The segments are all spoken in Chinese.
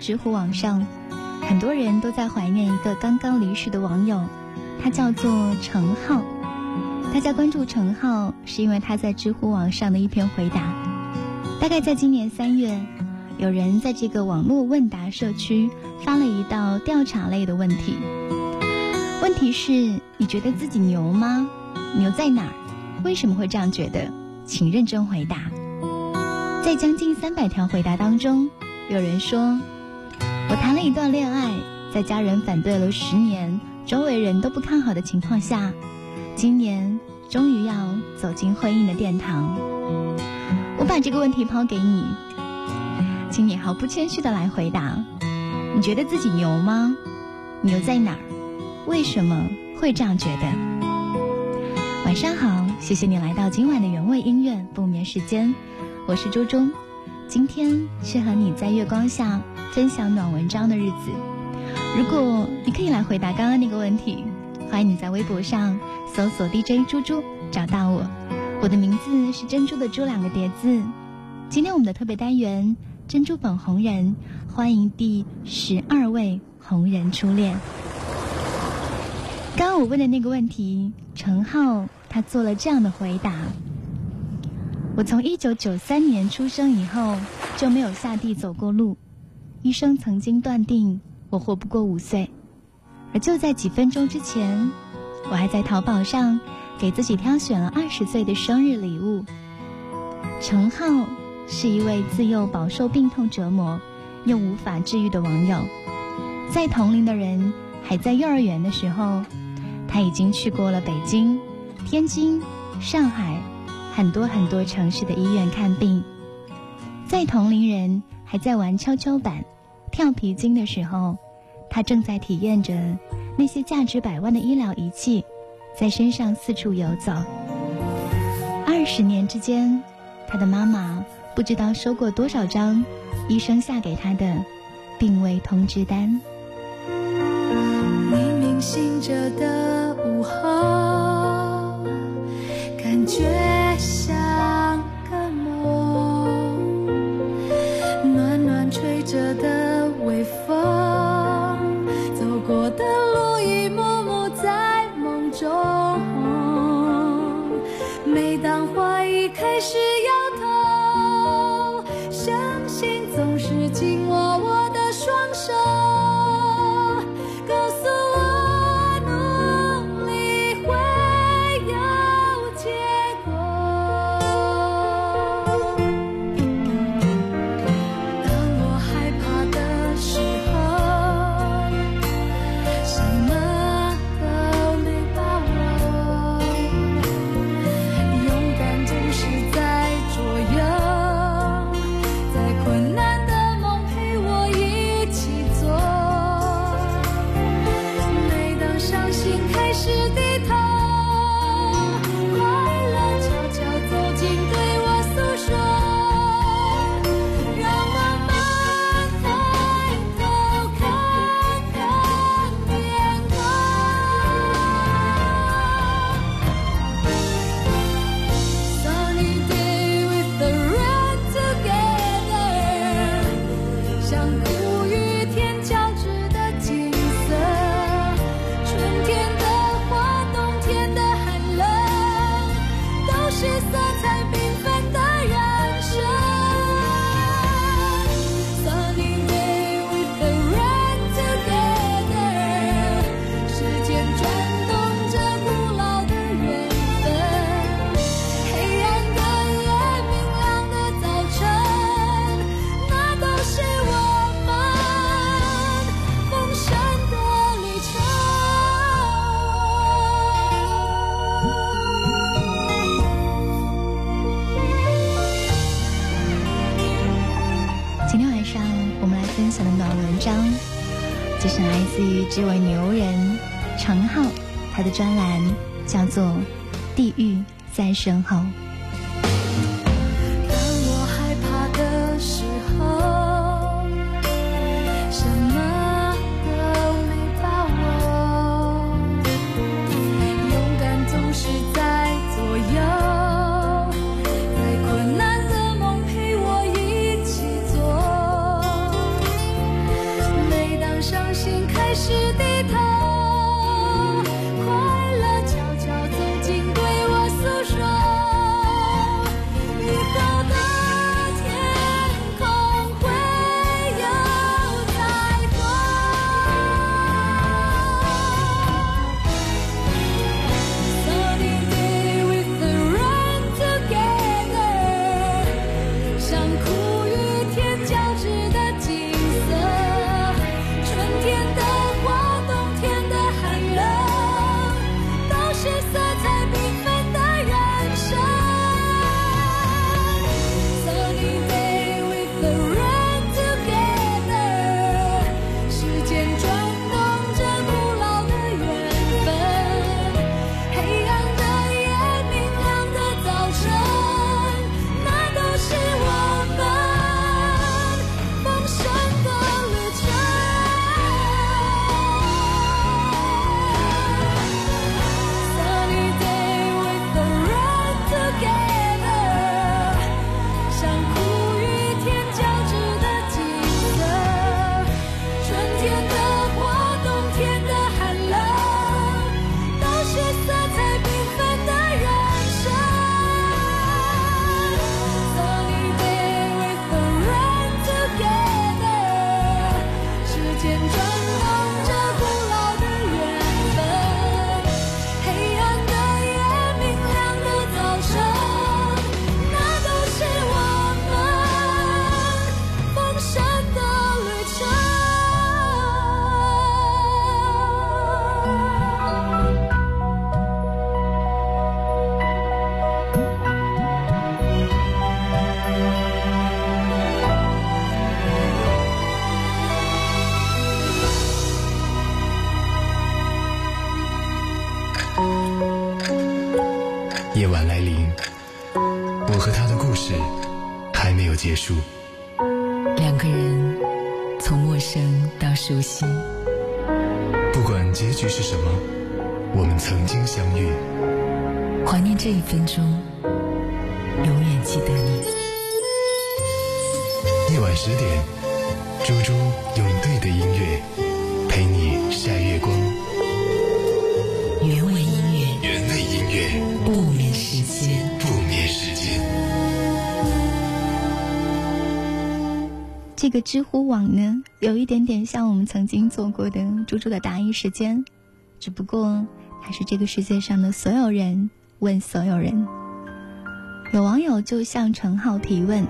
知乎网上，很多人都在怀念一个刚刚离世的网友，他叫做程浩。大家关注程浩，是因为他在知乎网上的一篇回答。大概在今年三月，有人在这个网络问答社区发了一道调查类的问题，问题是：你觉得自己牛吗？牛在哪儿？为什么会这样觉得？请认真回答。在将近三百条回答当中，有人说：“我谈了一段恋爱，在家人反对了十年，周围人都不看好的情况下，今年终于要走进婚姻的殿堂。”我把这个问题抛给你，请你毫不谦虚的来回答：你觉得自己牛吗？牛在哪儿？为什么会这样觉得？晚上好，谢谢你来到今晚的原味音乐不眠时间。我是周中，今天是和你在月光下分享暖文章的日子。如果你可以来回答刚刚那个问题，欢迎你在微博上搜索 DJ 猪猪找到我。我的名字是珍珠的珠两个叠字。今天我们的特别单元珍珠本红人，欢迎第十二位红人初恋。刚刚我问的那个问题，陈浩他做了这样的回答。我从一九九三年出生以后就没有下地走过路，医生曾经断定我活不过五岁，而就在几分钟之前，我还在淘宝上给自己挑选了二十岁的生日礼物。程浩是一位自幼饱受病痛折磨又无法治愈的网友，在同龄的人还在幼儿园的时候，他已经去过了北京、天津、上海。很多很多城市的医院看病，在同龄人还在玩跷跷板、跳皮筋的时候，他正在体验着那些价值百万的医疗仪器在身上四处游走。二十年之间，他的妈妈不知道收过多少张医生下给他的病危通知单。明明醒着的午后，感觉。知乎网呢，有一点点像我们曾经做过的猪猪的答疑时间，只不过它是这个世界上的所有人问所有人。有网友就向陈浩提问：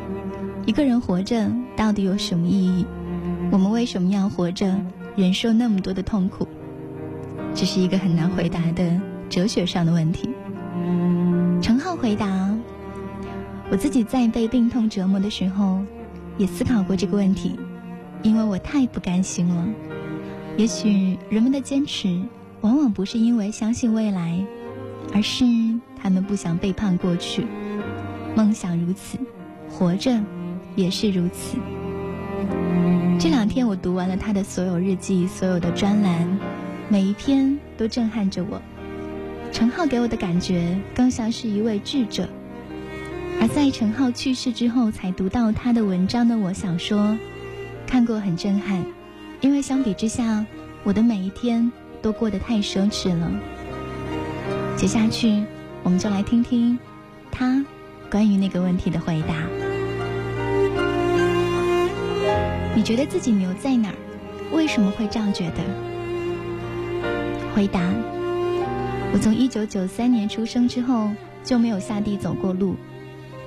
一个人活着到底有什么意义？我们为什么要活着，忍受那么多的痛苦？这是一个很难回答的哲学上的问题。陈浩回答：我自己在被病痛折磨的时候。也思考过这个问题，因为我太不甘心了。也许人们的坚持，往往不是因为相信未来，而是他们不想背叛过去。梦想如此，活着也是如此。这两天我读完了他的所有日记，所有的专栏，每一篇都震撼着我。陈浩给我的感觉，更像是一位智者。而在陈浩去世之后才读到他的文章的，我想说，看过很震撼，因为相比之下，我的每一天都过得太奢侈了。接下去，我们就来听听他关于那个问题的回答。你觉得自己牛在哪儿？为什么会这样觉得？回答：我从一九九三年出生之后就没有下地走过路。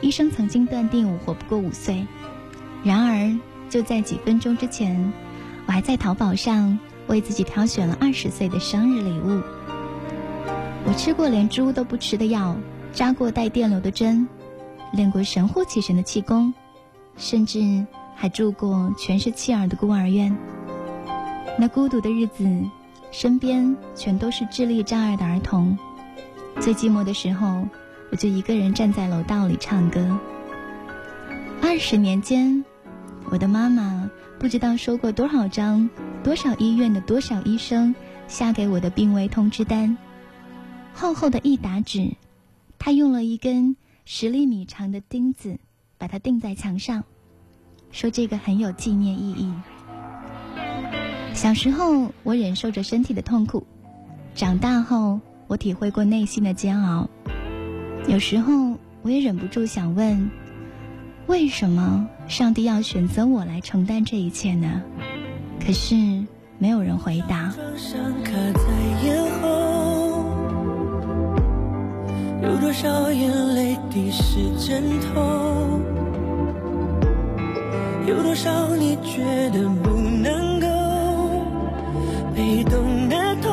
医生曾经断定我活不过五岁，然而就在几分钟之前，我还在淘宝上为自己挑选了二十岁的生日礼物。我吃过连猪都不吃的药，扎过带电流的针，练过神乎其神的气功，甚至还住过全是弃儿的孤儿院。那孤独的日子，身边全都是智力障碍的儿童。最寂寞的时候。我就一个人站在楼道里唱歌。二十年间，我的妈妈不知道收过多少张、多少医院的多少医生下给我的病危通知单，厚厚的一沓纸，她用了一根十厘米长的钉子把它钉在墙上，说这个很有纪念意义。小时候，我忍受着身体的痛苦；长大后，我体会过内心的煎熬。有时候，我也忍不住想问：为什么上帝要选择我来承担这一切呢？可是，没有人回答。有多少眼泪滴湿枕头？有多少你觉得不能够？被动的痛，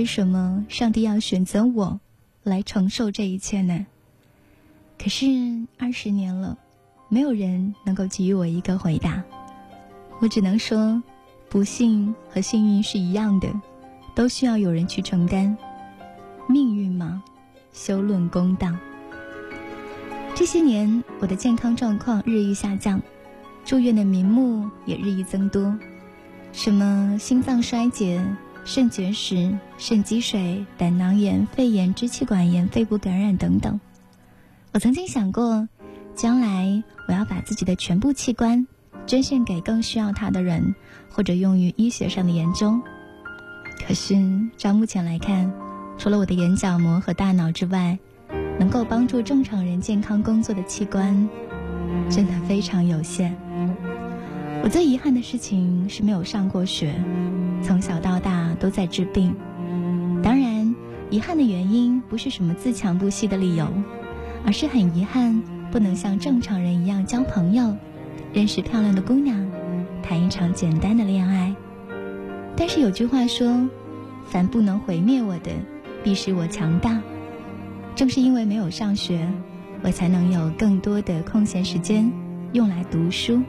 为什么上帝要选择我来承受这一切呢？可是二十年了，没有人能够给予我一个回答。我只能说，不幸和幸运是一样的，都需要有人去承担。命运嘛，休论公道。这些年，我的健康状况日益下降，住院的名目也日益增多，什么心脏衰竭。肾结石、肾积水、胆囊炎、肺炎、支气管炎、肺部感染等等。我曾经想过，将来我要把自己的全部器官捐献给更需要它的人，或者用于医学上的研究。可是，照目前来看，除了我的眼角膜和大脑之外，能够帮助正常人健康工作的器官，真的非常有限。我最遗憾的事情是没有上过学，从小到大都在治病。当然，遗憾的原因不是什么自强不息的理由，而是很遗憾不能像正常人一样交朋友，认识漂亮的姑娘，谈一场简单的恋爱。但是有句话说：“凡不能毁灭我的，必使我强大。”正是因为没有上学，我才能有更多的空闲时间用来读书。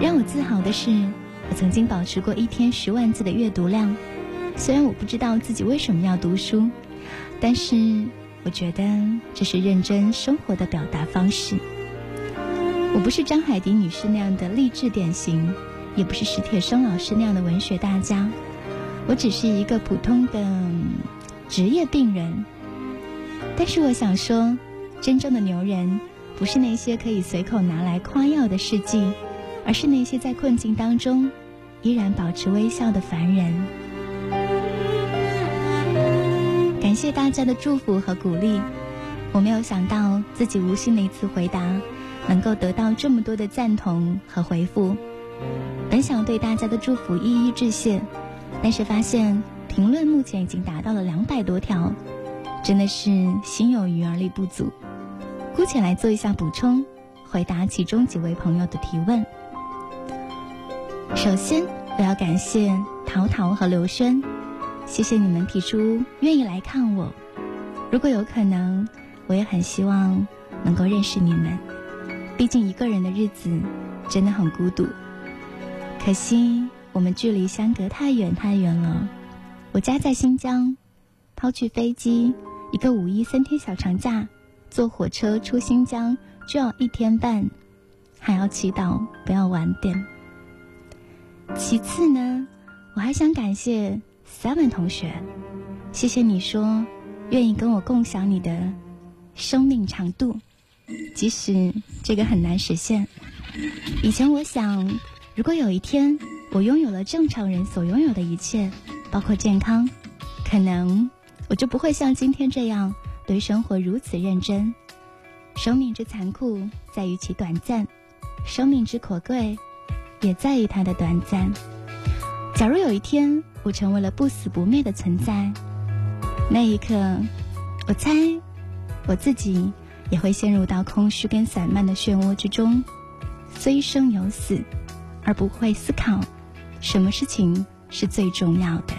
让我自豪的是，我曾经保持过一天十万字的阅读量。虽然我不知道自己为什么要读书，但是我觉得这是认真生活的表达方式。我不是张海迪女士那样的励志典型，也不是史铁生老师那样的文学大家，我只是一个普通的职业病人。但是我想说，真正的牛人不是那些可以随口拿来夸耀的事迹，而是那些在困境当中依然保持微笑的凡人。感谢大家的祝福和鼓励，我没有想到自己无心的一次回答，能够得到这么多的赞同和回复。本想对大家的祝福一一致谢，但是发现评论目前已经达到了两百多条，真的是心有余而力不足。姑且来做一下补充，回答其中几位朋友的提问。首先，我要感谢陶陶和刘轩。谢谢你们提出愿意来看我。如果有可能，我也很希望能够认识你们。毕竟一个人的日子真的很孤独。可惜我们距离相隔太远太远了。我家在新疆，抛去飞机，一个五一三天小长假，坐火车出新疆就要一天半，还要祈祷不要晚点。其次呢，我还想感谢。Seven 同学，谢谢你说愿意跟我共享你的生命长度，即使这个很难实现。以前我想，如果有一天我拥有了正常人所拥有的一切，包括健康，可能我就不会像今天这样对生活如此认真。生命之残酷在于其短暂，生命之可贵也在意它的短暂。假如有一天，我成为了不死不灭的存在，那一刻，我猜我自己也会陷入到空虚跟散漫的漩涡之中，虽生有死，而不会思考什么事情是最重要的。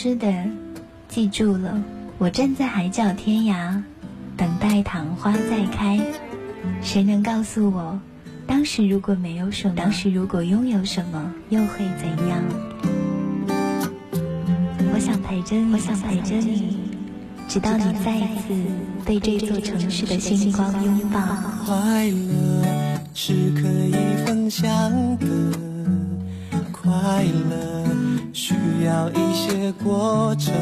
是的，记住了，我站在海角天涯，等待昙花再开。谁能告诉我，当时如果没有什么，当时如果拥有什么，又会怎样？我想陪着你，我想陪着你，直到你再一次被这座城市的星光拥抱。快乐是可以分享的，快乐一些过程，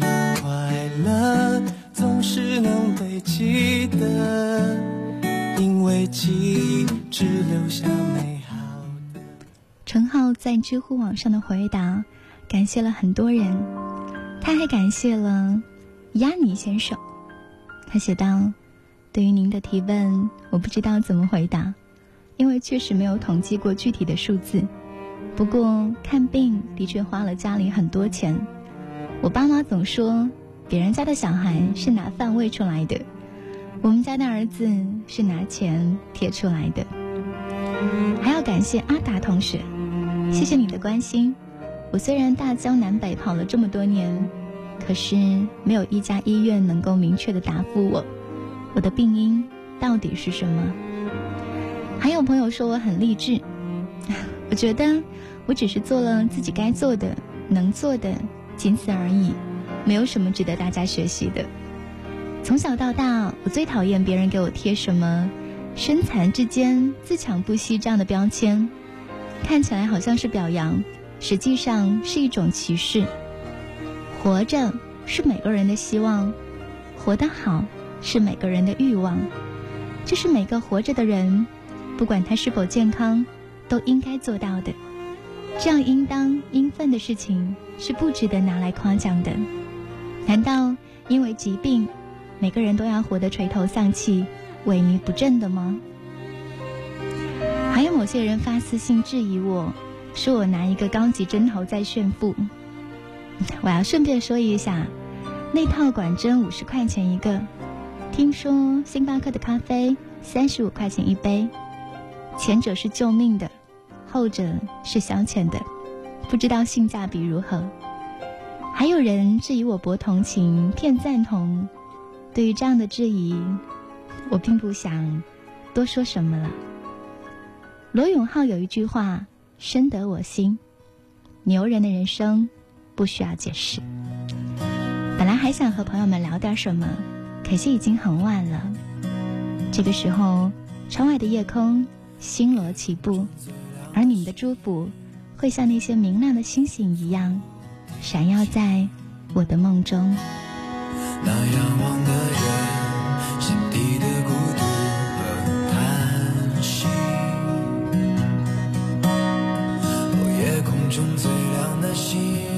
快乐总是能被记得，因为记忆只留下美好的。陈浩在知乎网上的回答，感谢了很多人，他还感谢了亚尼先生。他写道。对于您的提问，我不知道怎么回答，因为确实没有统计过具体的数字。不过看病的确花了家里很多钱。我爸妈总说，别人家的小孩是拿饭喂出来的，我们家的儿子是拿钱贴出来的。还要感谢阿达同学，谢谢你的关心。我虽然大江南北跑了这么多年，可是没有一家医院能够明确的答复我。我的病因到底是什么？还有朋友说我很励志，我觉得我只是做了自己该做的、能做的，仅此而已，没有什么值得大家学习的。从小到大，我最讨厌别人给我贴什么“身残志坚、自强不息”这样的标签，看起来好像是表扬，实际上是一种歧视。活着是每个人的希望，活得好。是每个人的欲望，这是每个活着的人，不管他是否健康，都应该做到的。这样应当应分的事情，是不值得拿来夸奖的。难道因为疾病，每个人都要活得垂头丧气、萎靡不振的吗？还有某些人发私信质疑我，说我拿一个高级针头在炫富。我要顺便说一下，那套管针五十块钱一个。听说星巴克的咖啡三十五块钱一杯，前者是救命的，后者是消遣的，不知道性价比如何。还有人质疑我博同情骗赞同，对于这样的质疑，我并不想多说什么了。罗永浩有一句话深得我心：牛人的人生不需要解释。本来还想和朋友们聊点什么。可惜已经很晚了。这个时候，窗外的夜空星罗棋布，而你们的祝福会像那些明亮的星星一样，闪耀在我的梦中。那仰望的人，心底的孤独和叹息。哦，夜空中最亮的星。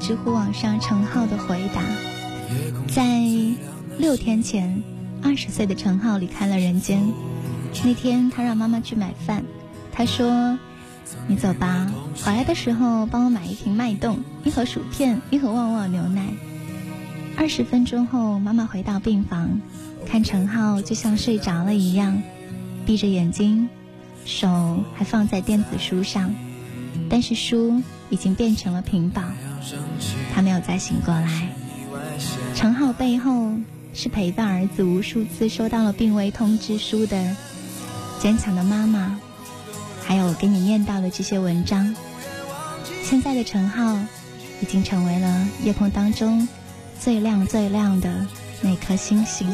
知乎网上陈浩的回答，在六天前，二十岁的陈浩离开了人间。那天，他让妈妈去买饭，他说：“你走吧，回来的时候帮我买一瓶脉动，一盒薯片，一盒旺旺牛奶。”二十分钟后，妈妈回到病房，看陈浩就像睡着了一样，闭着眼睛，手还放在电子书上，但是书已经变成了屏保。他没有再醒过来。陈浩背后是陪伴儿子无数次收到了病危通知书的坚强的妈妈，还有我给你念到的这些文章。现在的陈浩已经成为了夜空当中最亮最亮的那颗星星。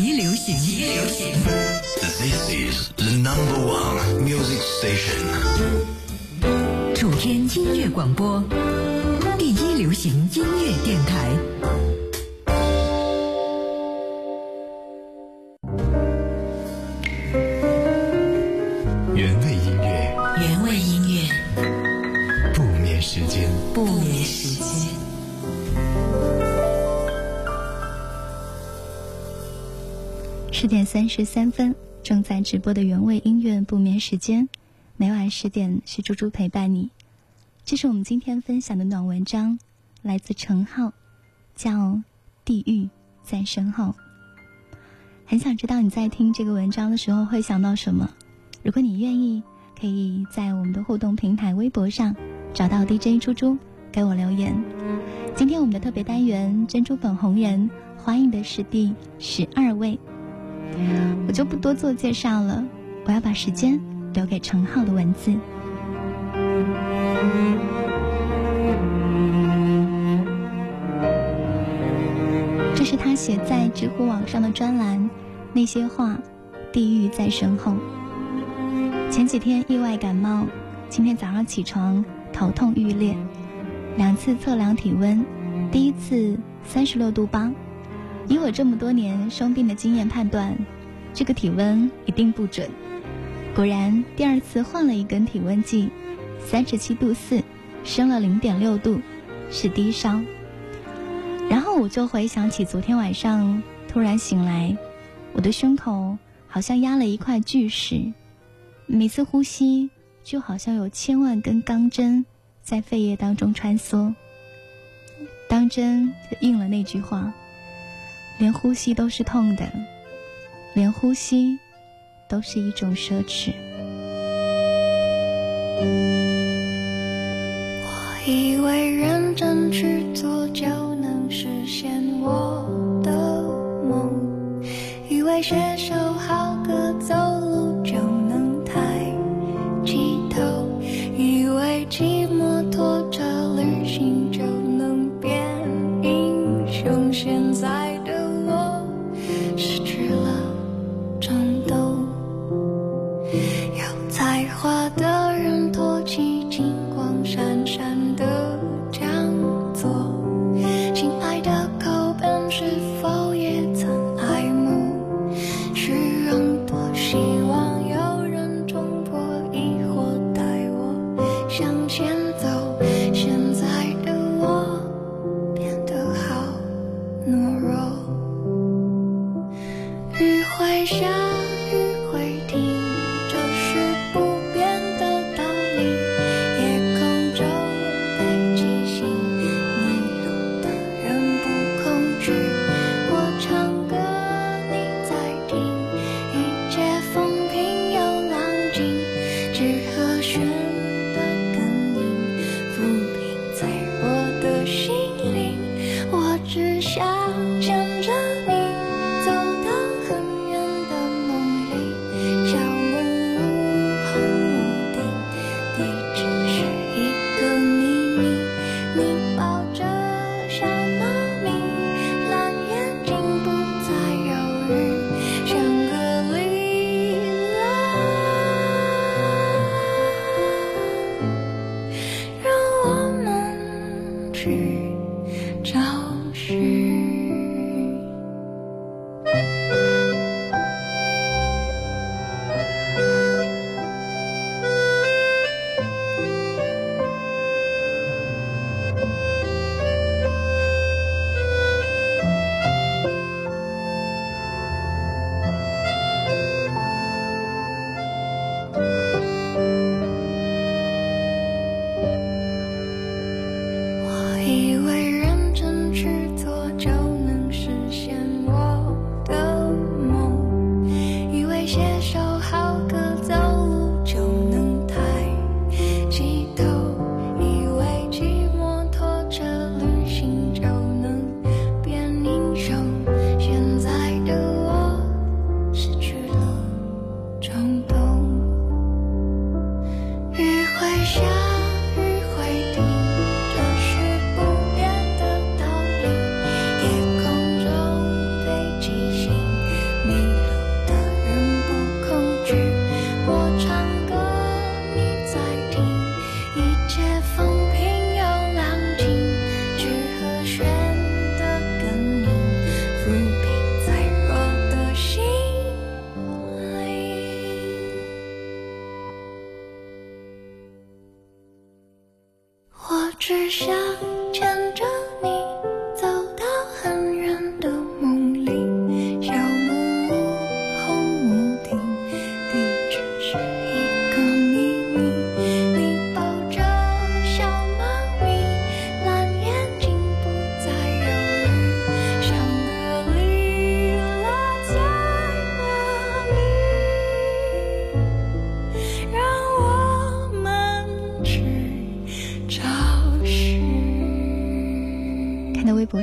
极流行，极流行。This is the number one music station。主天音乐广播，第一流行音十三分，正在直播的原味音乐不眠时间，每晚十点是猪猪陪伴你。这是我们今天分享的暖文章，来自程浩，叫《地狱在身后》。很想知道你在听这个文章的时候会想到什么。如果你愿意，可以在我们的互动平台微博上找到 DJ 猪猪，给我留言。今天我们的特别单元珍珠粉红人，欢迎的是第十二位。我就不多做介绍了，我要把时间留给程浩的文字。这是他写在知乎网上的专栏，那些话，地狱在身后。前几天意外感冒，今天早上起床头痛欲裂，两次测量体温，第一次三十六度八。以我这么多年生病的经验判断，这个体温一定不准。果然，第二次换了一根体温计，三十七度四，升了零点六度，是低烧。然后我就回想起昨天晚上突然醒来，我的胸口好像压了一块巨石，每次呼吸就好像有千万根钢针在肺叶当中穿梭。当真应了那句话。连呼吸都是痛的，连呼吸都是一种奢侈。我以为认真去做就能实现我的梦，以为写首好歌走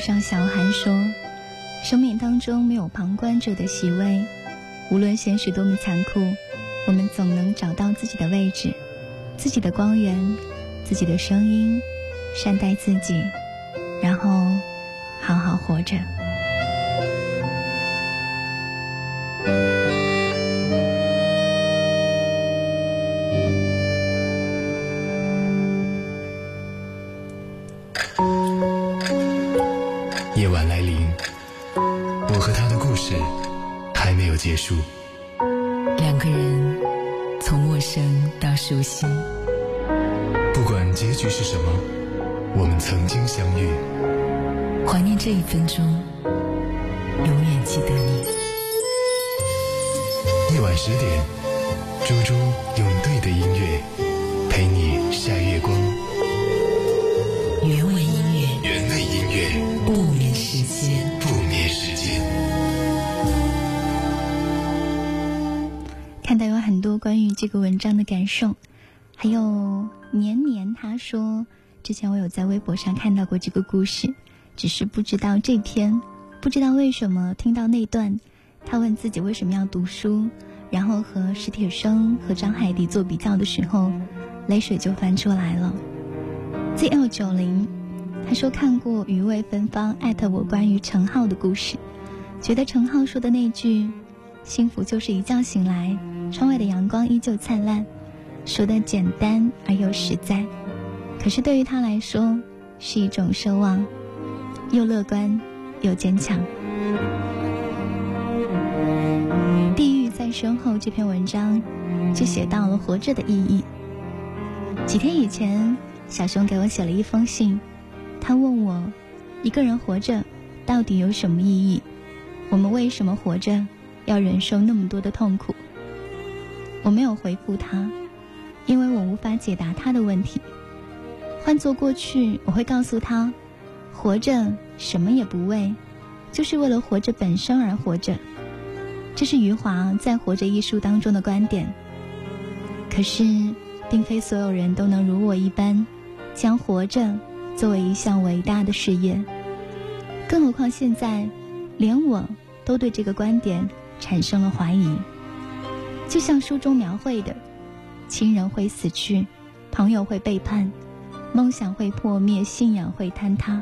上小韩说：“生命当中没有旁观者的席位，无论现实多么残酷，我们总能找到自己的位置，自己的光源，自己的声音，善待自己，然后好好活着。”博上看到过这个故事，只是不知道这篇，不知道为什么听到那段，他问自己为什么要读书，然后和史铁生和张海迪做比较的时候，泪水就翻出来了。ZL 九零他说看过余味芬芳艾特我关于陈浩的故事，觉得陈浩说的那句。幸福就是一觉醒来，窗外的阳光依旧灿烂，说的简单而又实在，可是对于他来说是一种奢望，又乐观又坚强。地狱在身后这篇文章就写到了活着的意义。几天以前，小熊给我写了一封信，他问我，一个人活着到底有什么意义？我们为什么活着？要忍受那么多的痛苦，我没有回复他，因为我无法解答他的问题。换做过去，我会告诉他，活着什么也不为，就是为了活着本身而活着。这是余华在《活着》一书当中的观点。可是，并非所有人都能如我一般，将活着作为一项伟大的事业。更何况现在，连我都对这个观点产生了怀疑。就像书中描绘的，亲人会死去，朋友会背叛，梦想会破灭，信仰会坍塌，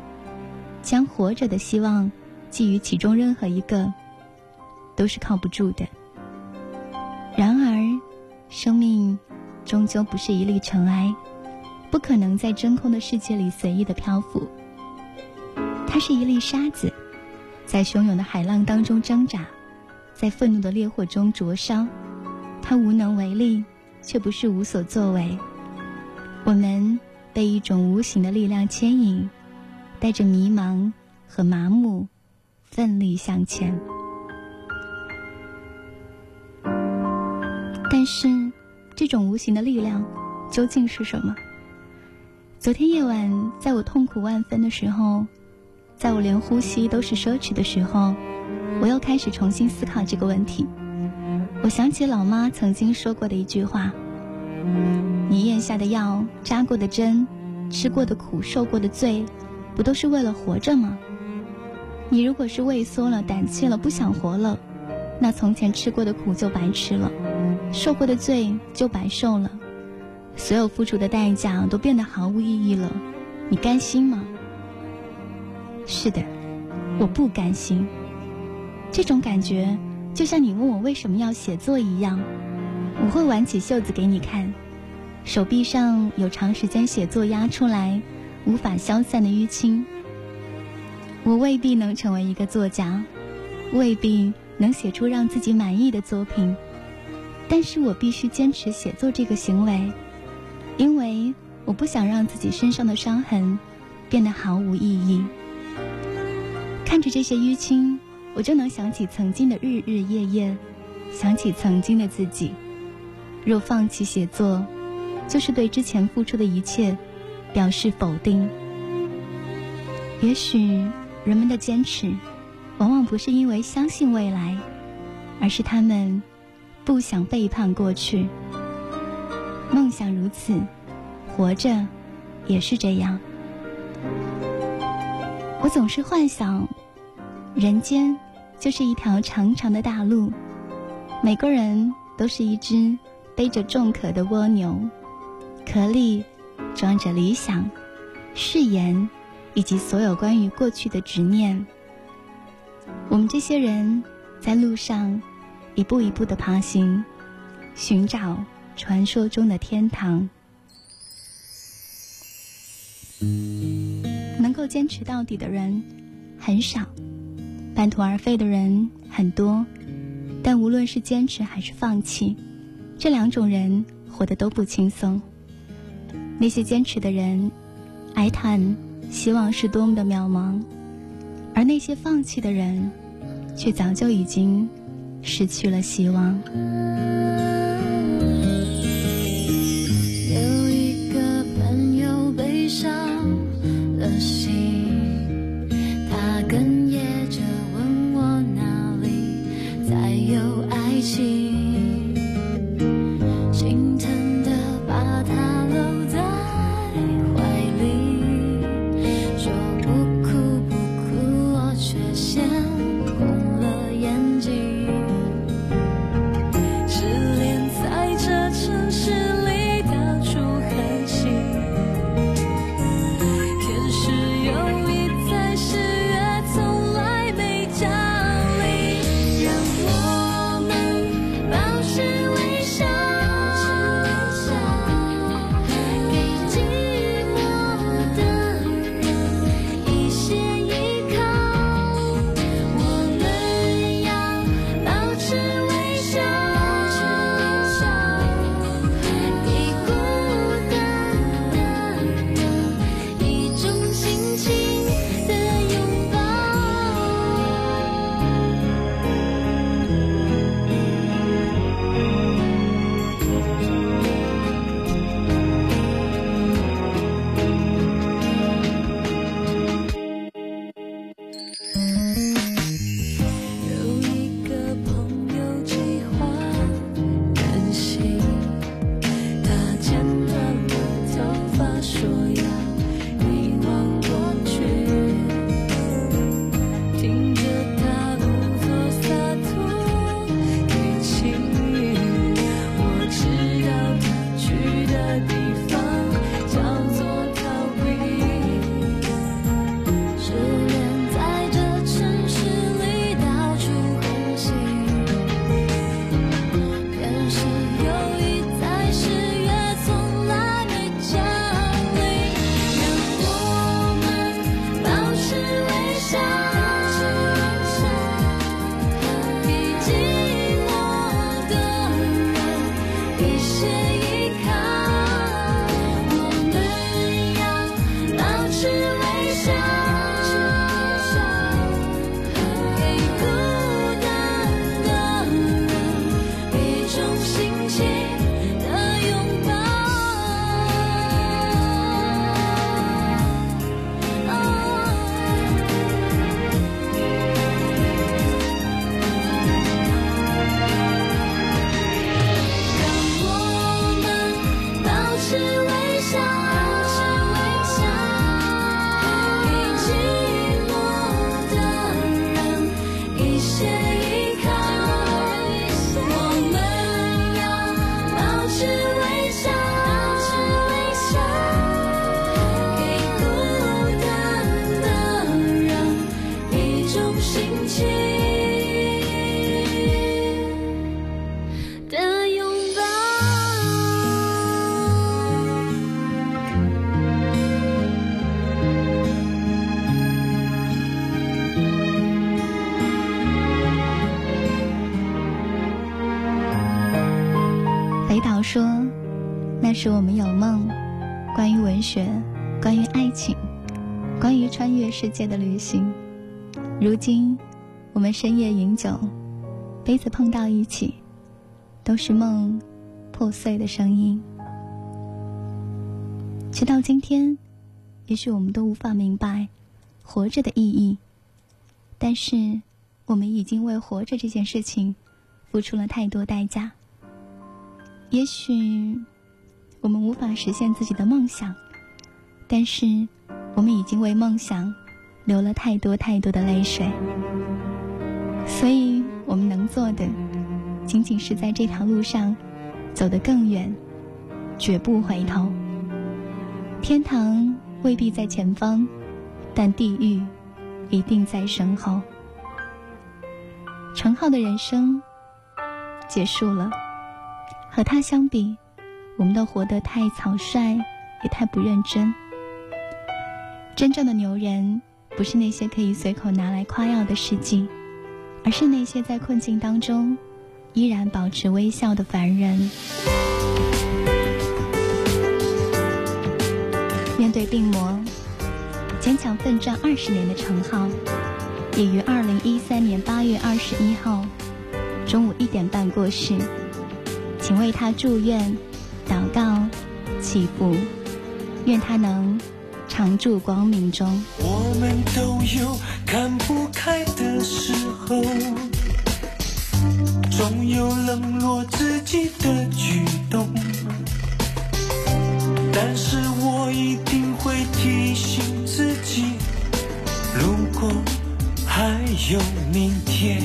将活着的希望寄予其中任何一个，都是靠不住的。然而，生命终究不是一粒尘埃，不可能在真空的世界里随意的漂浮。它是一粒沙子，在汹涌的海浪当中挣扎，在愤怒的烈火中灼烧。它无能为力，却不是无所作为。我们被一种无形的力量牵引，带着迷茫和麻木，奋力向前。但是，这种无形的力量究竟是什么？昨天夜晚，在我痛苦万分的时候。在我连呼吸都是奢侈的时候，我又开始重新思考这个问题。我想起老妈曾经说过的一句话：“你咽下的药、扎过的针、吃过的苦、受过的罪，不都是为了活着吗？你如果是畏缩了、胆怯了、不想活了，那从前吃过的苦就白吃了，受过的罪就白受了，所有付出的代价都变得毫无意义了，你甘心吗？”是的，我不甘心。这种感觉就像你问我为什么要写作一样，我会挽起袖子给你看，手臂上有长时间写作压出来无法消散的淤青。我未必能成为一个作家，未必能写出让自己满意的作品，但是我必须坚持写作这个行为，因为我不想让自己身上的伤痕变得毫无意义。看着这些淤青，我就能想起曾经的日日夜夜，想起曾经的自己。若放弃写作，就是对之前付出的一切表示否定。也许人们的坚持，往往不是因为相信未来，而是他们不想背叛过去。梦想如此，活着也是这样。我总是幻想。人间就是一条长长的大路，每个人都是一只背着重壳的蜗牛，壳里装着理想、誓言以及所有关于过去的执念。我们这些人在路上一步一步的爬行，寻找传说中的天堂。能够坚持到底的人很少。半途而废的人很多，但无论是坚持还是放弃，这两种人活得都不轻松。那些坚持的人，哀叹希望是多么的渺茫，而那些放弃的人，却早就已经失去了希望。世界的旅行。如今，我们深夜饮酒，杯子碰到一起，都是梦破碎的声音。直到今天，也许我们都无法明白活着的意义，但是我们已经为活着这件事情付出了太多代价。也许我们无法实现自己的梦想，但是我们已经为梦想流了太多太多的泪水。所以，我们能做的，仅仅是在这条路上走得更远，绝不回头。天堂未必在前方，但地狱一定在身后。陈浩的人生结束了，和他相比，我们都活得太草率，也太不认真。真正的牛人，不是那些可以随口拿来夸耀的事迹，而是那些在困境当中依然保持微笑的凡人。面对病魔，坚强奋战二十年的程浩，也于二零一三年八月二十一号中午一点半过世。请为他祝愿、祷告、祈福，愿他能常驻光明中。我们都有看不开的时候，总有冷落自己的举动。但是我一定会提醒自己，如果还有明天，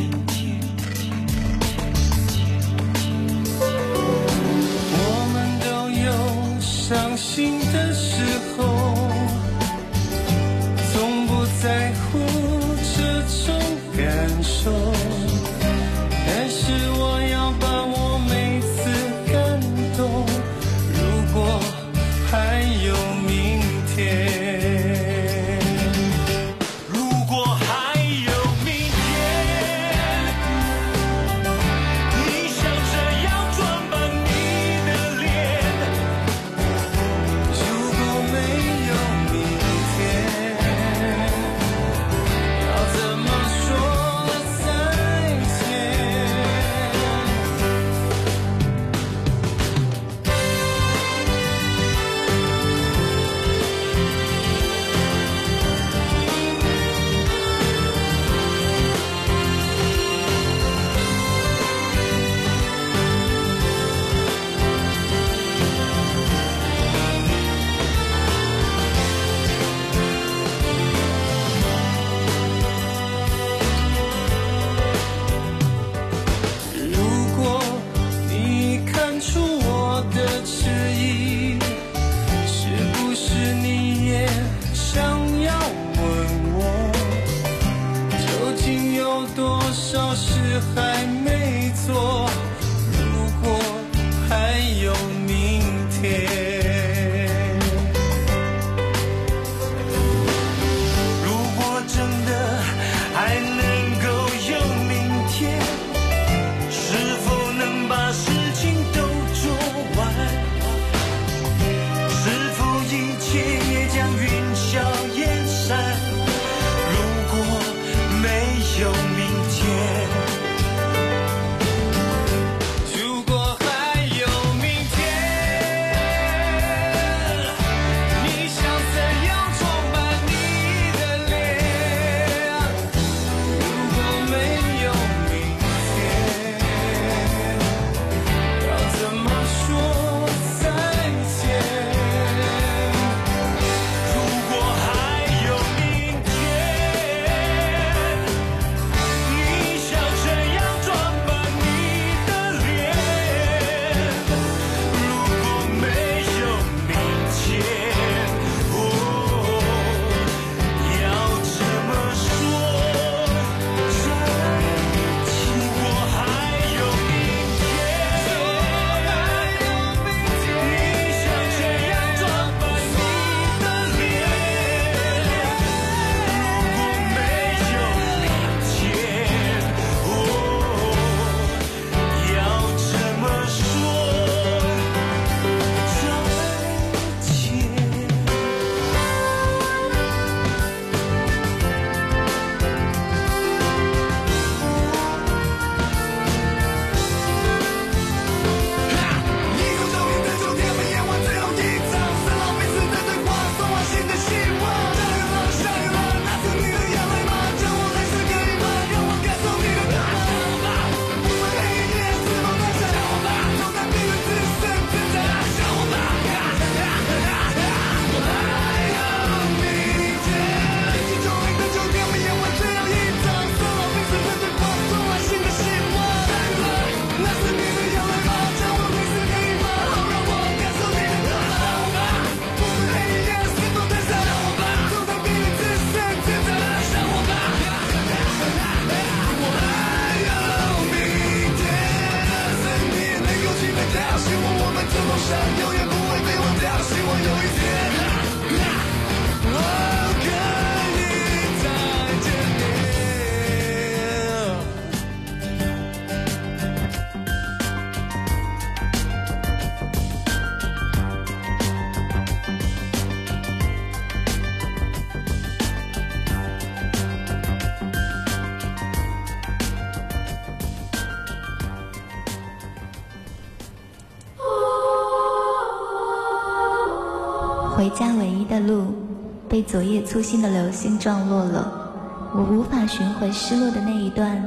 昨夜粗心的流星撞落了。我无法寻回失落的那一段。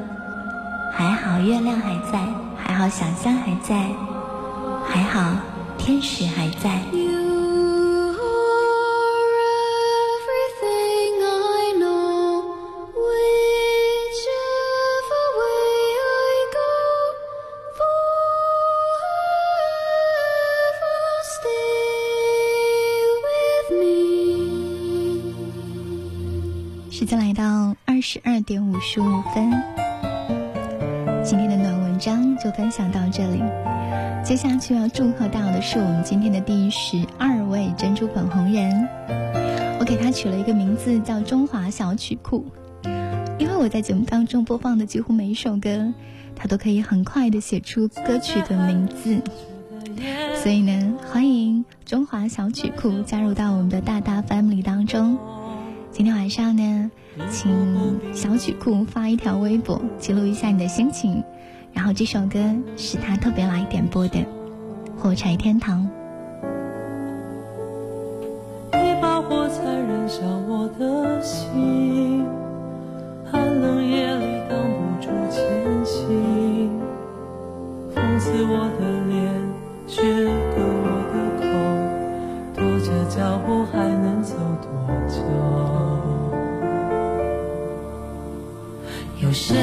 还好月亮还在，还好想象还在，还好天使还在。接下去要祝贺到的是我们今天的第十二位珍珠粉红人，我给他取了一个名字叫中华小曲库，因为我在节目当中播放的几乎每一首歌，他都可以很快的写出歌曲的名字，所以呢，欢迎中华小曲库加入到我们的大大 family 当中。今天晚上呢，请小曲库发一条微博，记录一下你的心情。然后这首歌是他特别来点播的《火柴天堂》。一把火柴燃烧我的心，寒冷夜里挡不住前行。风刺我的脸，却割我的口，拖着脚步还能走多久？有谁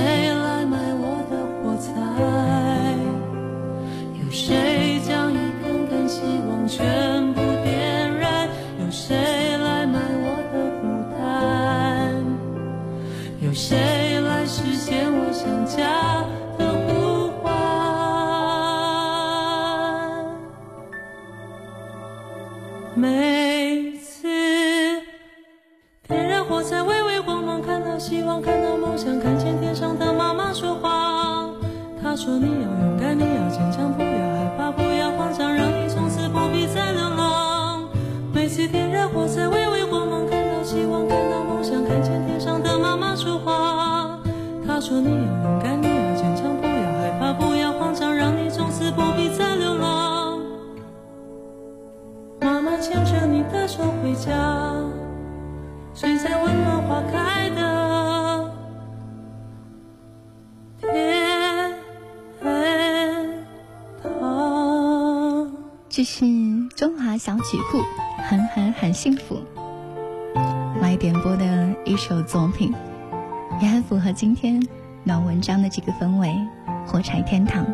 曲库，很很很幸福。来点播的一首作品，也很符合今天暖文章的这个氛围。火柴天堂，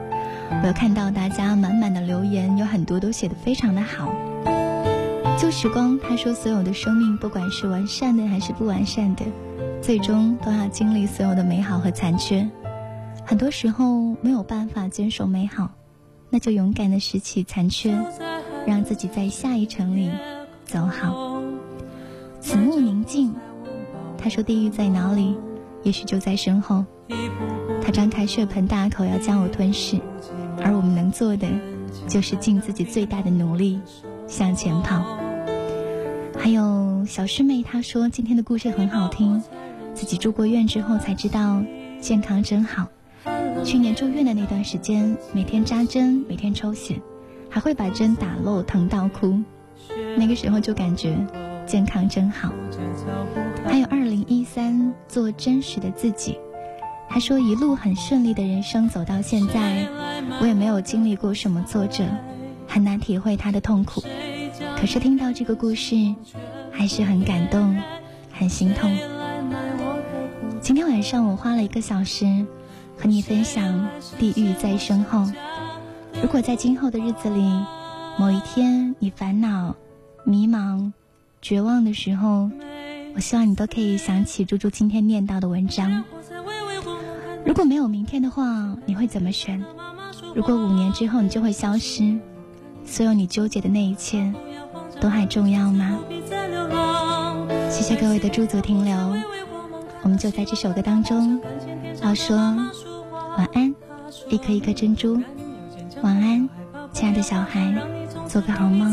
我看到大家满满的留言，有很多都写的非常的好。旧时光他说，所有的生命，不管是完善的还是不完善的，最终都要经历所有的美好和残缺。很多时候没有办法坚守美好，那就勇敢的拾起残缺，让自己在下一程里走好。此目宁静，他说：“地狱在哪里？也许就在身后。”他张开血盆大口要将我吞噬，而我们能做的，就是尽自己最大的努力向前跑。还有小师妹，她说今天的故事很好听，自己住过院之后才知道健康真好。去年住院的那段时间，每天扎针，每天抽血，还会把针打漏，疼到哭。那个时候就感觉健康真好。还有二零一三，做真实的自己。他说一路很顺利的人生走到现在，我也没有经历过什么挫折，很难体会他的痛苦。可是听到这个故事，还是很感动，很心痛。今天晚上我花了一个小时和你分享《地狱在身后》。如果在今后的日子里，某一天你烦恼、迷茫、绝望的时候，我希望你都可以想起猪猪今天念到的文章。如果没有明天的话，你会怎么选？如果五年之后你就会消失，所有你纠结的那一切，都还重要吗？谢谢各位的驻足停留，我们就在这首歌当中要说晚安，一颗一颗珍珠，晚安，亲爱的小孩，做个好梦。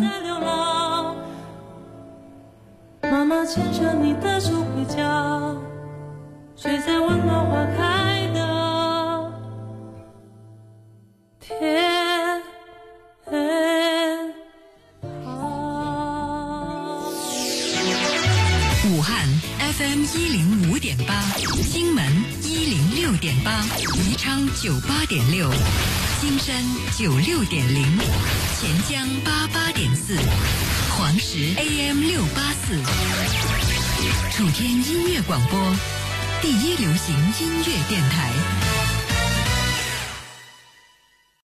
妈妈牵着你的手回家，睡在温暖花开的天一零五点八，荆门一零六点八，宜昌九八点六，金山九六点零，钱江八八点四，黄石 AM 六八四，楚天音乐广播，第一流行音乐电台。